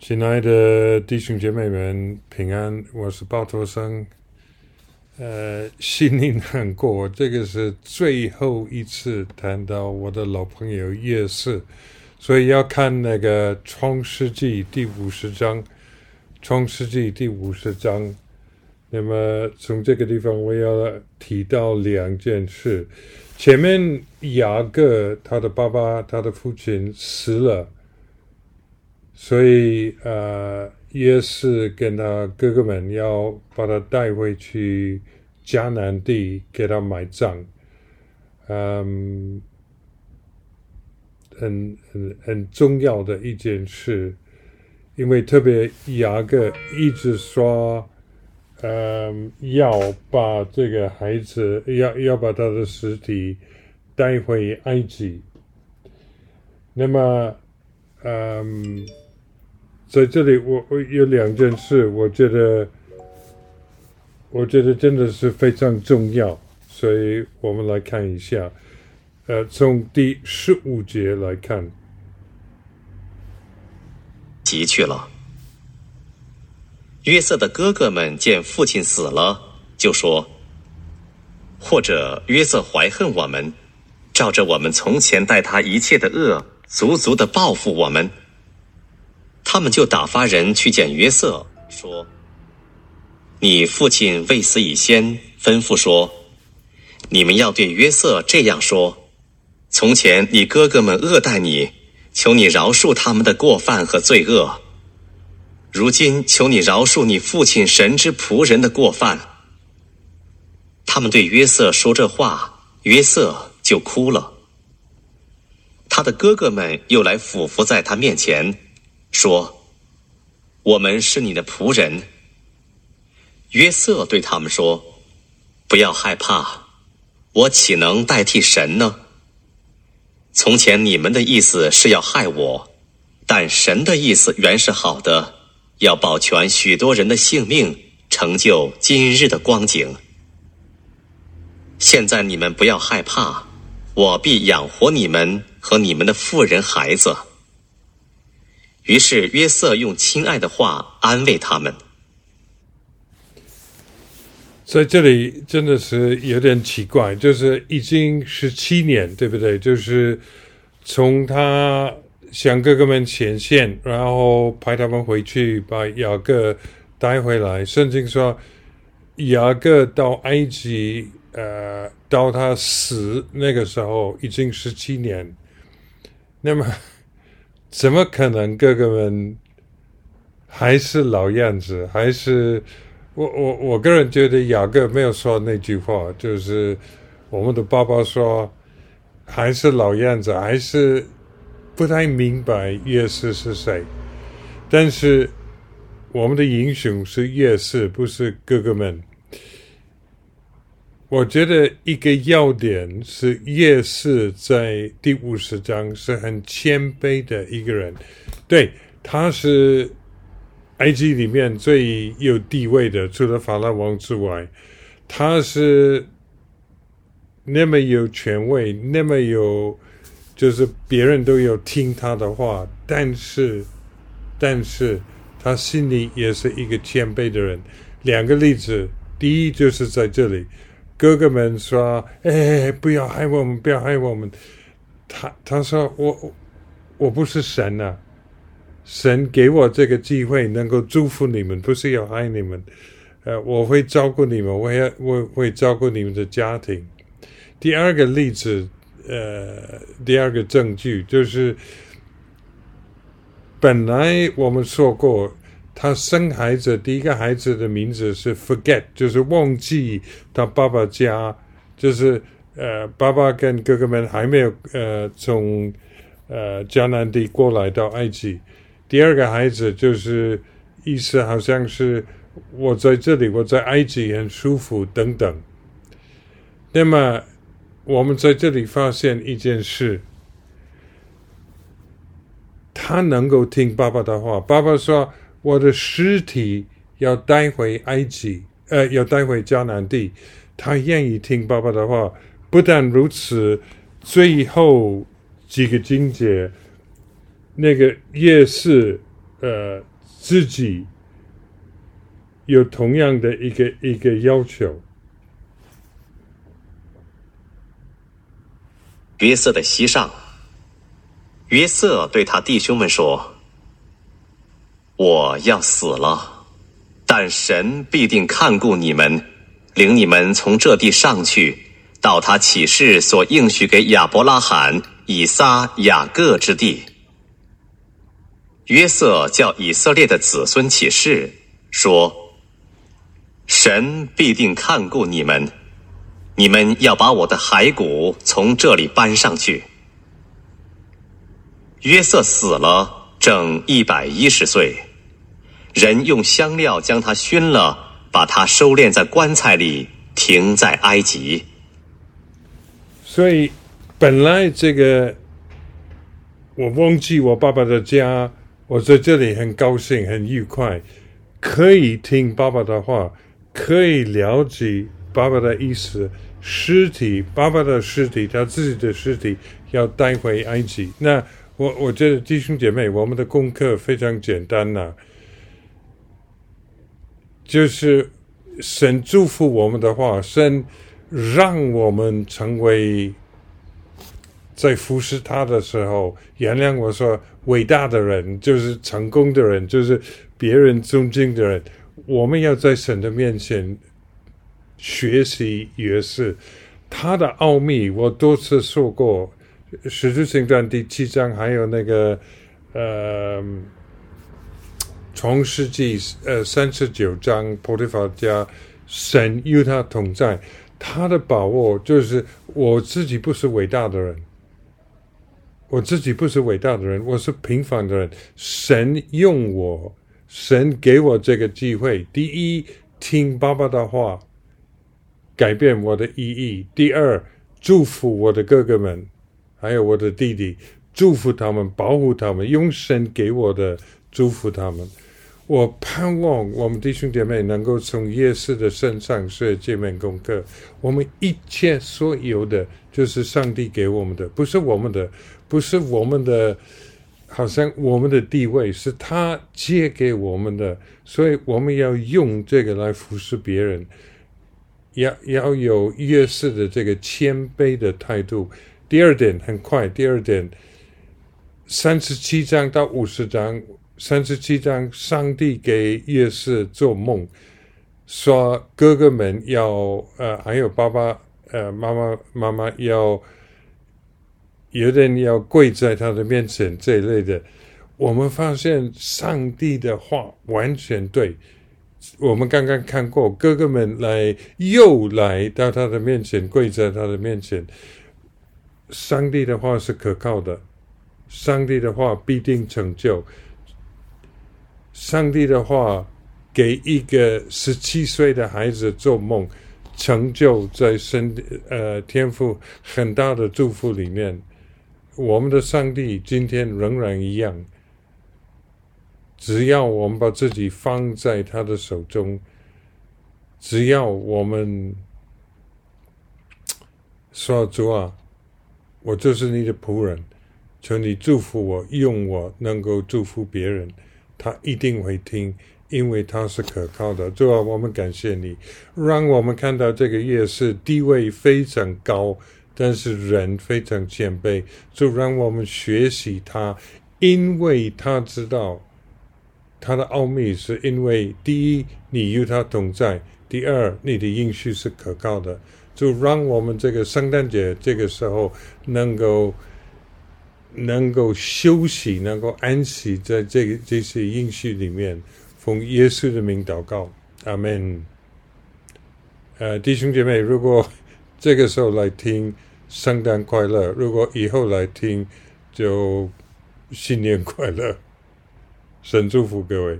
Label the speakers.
Speaker 1: 亲爱的弟兄姐妹们，平安！我是包托生。呃，心里难过，这个是最后一次谈到我的老朋友夜市，所以要看那个《创世纪》第五十章，《创世纪》第五十章。那么从这个地方，我要提到两件事。前面雅各他的爸爸，他的父亲死了。所以，呃，也是跟他哥哥们要把他带回去迦南地给他埋葬，嗯，很很很重要的一件事，因为特别雅各一直说，嗯，要把这个孩子要要把他的尸体带回埃及，那么，嗯。在这里，我我有两件事，我觉得，我觉得真的是非常重要，所以我们来看一下，呃，从第十五节来看，
Speaker 2: 急去了。约瑟的哥哥们见父亲死了，就说：“或者约瑟怀恨我们，照着我们从前待他一切的恶，足足的报复我们。”他们就打发人去见约瑟，说：“你父亲未死以先，吩咐说，你们要对约瑟这样说：从前你哥哥们恶待你，求你饶恕他们的过犯和罪恶。如今求你饶恕你父亲神之仆人的过犯。”他们对约瑟说这话，约瑟就哭了。他的哥哥们又来俯伏在他面前。说：“我们是你的仆人。”约瑟对他们说：“不要害怕，我岂能代替神呢？从前你们的意思是要害我，但神的意思原是好的，要保全许多人的性命，成就今日的光景。现在你们不要害怕，我必养活你们和你们的妇人孩子。”于是约瑟用亲爱的话安慰他们。
Speaker 1: 在这里真的是有点奇怪，就是已经十七年，对不对？就是从他向哥哥们显现，然后派他们回去把雅各带回来。圣经说，雅各到埃及，呃，到他死那个时候已经十七年。那么。怎么可能哥哥们还是老样子？还是我我我个人觉得雅各没有说那句话，就是我们的爸爸说还是老样子，还是不太明白月氏是谁。但是我们的英雄是月氏，不是哥哥们。我觉得一个要点是夜市在第五十章是很谦卑的一个人，对，他是埃及里面最有地位的，除了法老王之外，他是那么有权威，那么有，就是别人都有听他的话，但是，但是他心里也是一个谦卑的人。两个例子，第一就是在这里。哥哥们说：“哎，不要害我们，不要害我们。”他他说：“我我不是神呐，神给我这个机会，能够祝福你们，不是要害你们。呃，我会照顾你们，我要我会照顾你们的家庭。”第二个例子，呃，第二个证据就是，本来我们说过。他生孩子，第一个孩子的名字是 Forget，就是忘记他爸爸家，就是呃，爸爸跟哥哥们还没有呃从呃迦南地过来到埃及。第二个孩子就是意思好像是我在这里，我在埃及很舒服等等。那么我们在这里发现一件事，他能够听爸爸的话，爸爸说。我的尸体要带回埃及，呃，要带回迦南地。他愿意听爸爸的话。不但如此，最后几个经节，那个夜市呃自己有同样的一个一个要求。
Speaker 2: 约瑟的膝上，约瑟对他弟兄们说：“我要死了，但神必定看顾你们，领你们从这地上去，到他启示所应许给亚伯拉罕、以撒、雅各之地。”约瑟叫以色列的子孙起誓说：“神必定看顾你们。”你们要把我的骸骨从这里搬上去。约瑟死了，正一百一十岁，人用香料将他熏了，把他收敛在棺材里，停在埃及。
Speaker 1: 所以，本来这个我忘记我爸爸的家，我在这里很高兴、很愉快，可以听爸爸的话，可以了解爸爸的意思。尸体，爸爸的尸体，他自己的尸体要带回埃及。那我我觉得弟兄姐妹，我们的功课非常简单呐，就是神祝福我们的话，神让我们成为在服侍他的时候，原谅我说伟大的人，就是成功的人，就是别人尊敬的人。我们要在神的面前。学习也是他的奥秘，我多次说过，《使徒行传》第七章，还有那个呃，《创世纪》呃三十九章，波提法家神与他同在，他的把握就是我自己不是伟大的人，我自己不是伟大的人，我是平凡的人，神用我，神给我这个机会，第一听爸爸的话。改变我的意义。第二，祝福我的哥哥们，还有我的弟弟，祝福他们，保护他们，用神给我的祝福他们。我盼望我们弟兄姐妹能够从耶稣的身上学这门功课。我们一切所有的，就是上帝给我们的，不是我们的，不是我们的，好像我们的地位是他借给我们的，所以我们要用这个来服侍别人。要要有约瑟的这个谦卑的态度。第二点很快，第二点，三十七章到五十章，三十七章，上帝给约瑟做梦，说哥哥们要呃，还有爸爸呃，妈妈妈妈要有人要跪在他的面前这一类的。我们发现上帝的话完全对。我们刚刚看过，哥哥们来又来到他的面前，跪在他的面前。上帝的话是可靠的，上帝的话必定成就。上帝的话给一个十七岁的孩子做梦，成就在身呃天赋很大的祝福里面。我们的上帝今天仍然一样。只要我们把自己放在他的手中，只要我们说主啊，我就是你的仆人，求你祝福我，用我能够祝福别人，他一定会听，因为他是可靠的。主啊，我们感谢你，让我们看到这个夜市地位非常高，但是人非常谦卑，就让我们学习他，因为他知道。他的奥秘是因为：第一，你与他同在；第二，你的应许是可靠的。就让我们这个圣诞节这个时候能够能够休息，能够安息在这个这些应许里面，奉耶稣的名祷告，阿门。呃，弟兄姐妹，如果这个时候来听圣诞快乐，如果以后来听，就新年快乐。神祝福各位。